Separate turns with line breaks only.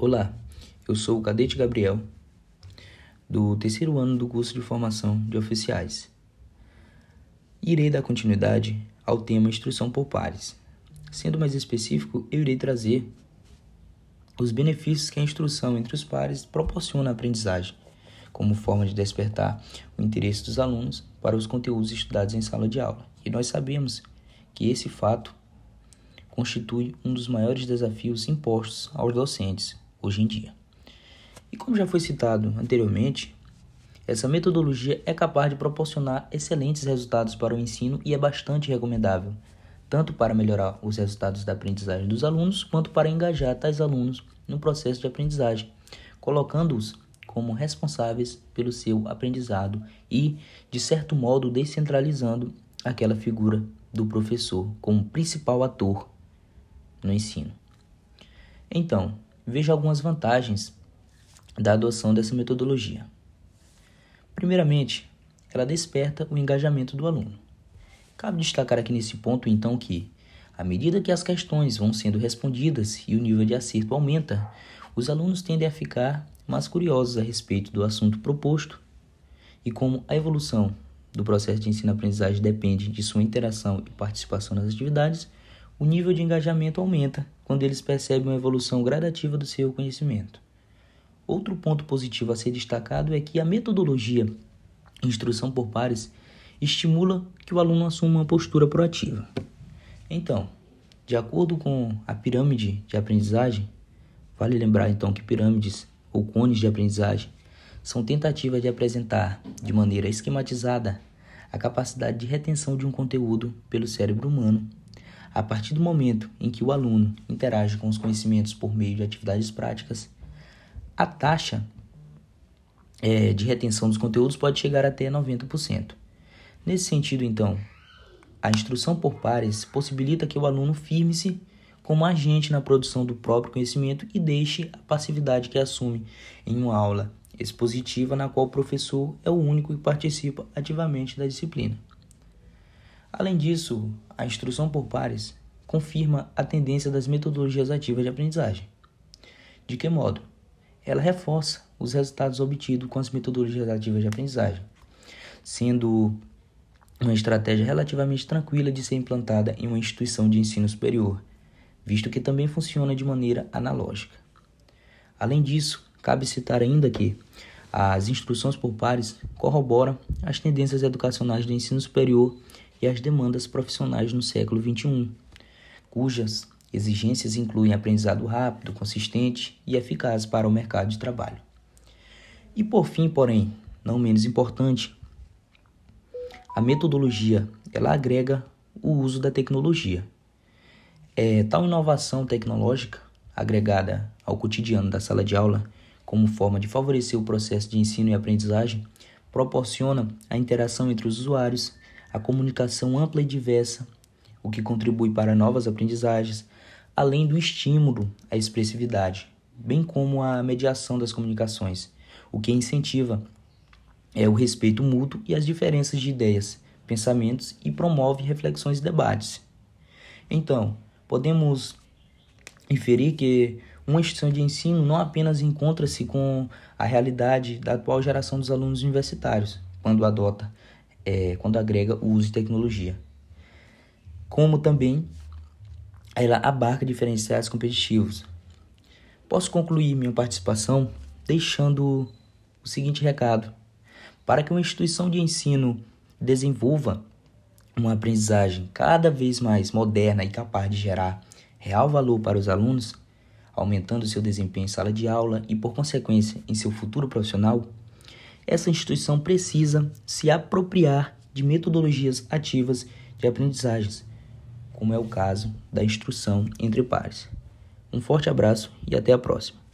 Olá, eu sou o cadete Gabriel, do terceiro ano do curso de formação de oficiais. Irei dar continuidade ao tema instrução por pares. Sendo mais específico, eu irei trazer os benefícios que a instrução entre os pares proporciona à aprendizagem, como forma de despertar o interesse dos alunos para os conteúdos estudados em sala de aula. E nós sabemos que esse fato constitui um dos maiores desafios impostos aos docentes hoje em dia. E como já foi citado anteriormente, essa metodologia é capaz de proporcionar excelentes resultados para o ensino e é bastante recomendável, tanto para melhorar os resultados da aprendizagem dos alunos, quanto para engajar tais alunos no processo de aprendizagem, colocando-os como responsáveis pelo seu aprendizado e, de certo modo, descentralizando aquela figura do professor como principal ator no ensino. Então, vejo algumas vantagens da adoção dessa metodologia. Primeiramente, ela desperta o engajamento do aluno. Cabe destacar aqui nesse ponto, então, que, à medida que as questões vão sendo respondidas e o nível de acerto aumenta, os alunos tendem a ficar mais curiosos a respeito do assunto proposto e como a evolução do processo de ensino-aprendizagem depende de sua interação e participação nas atividades, o nível de engajamento aumenta quando eles percebem uma evolução gradativa do seu conhecimento. Outro ponto positivo a ser destacado é que a metodologia instrução por pares estimula que o aluno assuma uma postura proativa. Então, de acordo com a pirâmide de aprendizagem, vale lembrar então que pirâmides ou cones de aprendizagem são tentativas de apresentar de maneira esquematizada a capacidade de retenção de um conteúdo pelo cérebro humano a partir do momento em que o aluno interage com os conhecimentos por meio de atividades práticas, a taxa é, de retenção dos conteúdos pode chegar até 90%. Nesse sentido, então, a instrução por pares possibilita que o aluno firme-se como agente na produção do próprio conhecimento e deixe a passividade que assume em uma aula expositiva na qual o professor é o único que participa ativamente da disciplina. Além disso, a instrução por pares confirma a tendência das metodologias ativas de aprendizagem. De que modo? Ela reforça os resultados obtidos com as metodologias ativas de aprendizagem, sendo uma estratégia relativamente tranquila de ser implantada em uma instituição de ensino superior, visto que também funciona de maneira analógica. Além disso, cabe citar ainda que as instruções por pares corroboram as tendências educacionais do ensino superior e as demandas profissionais no século XXI, cujas exigências incluem aprendizado rápido, consistente e eficaz para o mercado de trabalho. E por fim, porém, não menos importante, a metodologia ela agrega o uso da tecnologia. É, tal inovação tecnológica agregada ao cotidiano da sala de aula como forma de favorecer o processo de ensino e aprendizagem proporciona a interação entre os usuários a comunicação ampla e diversa, o que contribui para novas aprendizagens, além do estímulo à expressividade, bem como a mediação das comunicações, o que incentiva é o respeito mútuo e as diferenças de ideias, pensamentos e promove reflexões e debates. Então, podemos inferir que uma instituição de ensino não apenas encontra-se com a realidade da atual geração dos alunos universitários, quando adota é, quando agrega o uso de tecnologia. Como também ela abarca diferenciais competitivos. Posso concluir minha participação deixando o seguinte recado: para que uma instituição de ensino desenvolva uma aprendizagem cada vez mais moderna e capaz de gerar real valor para os alunos, aumentando seu desempenho em sala de aula e, por consequência, em seu futuro profissional, essa instituição precisa se apropriar de metodologias ativas de aprendizagens, como é o caso da instrução entre pares. Um forte abraço e até a próxima.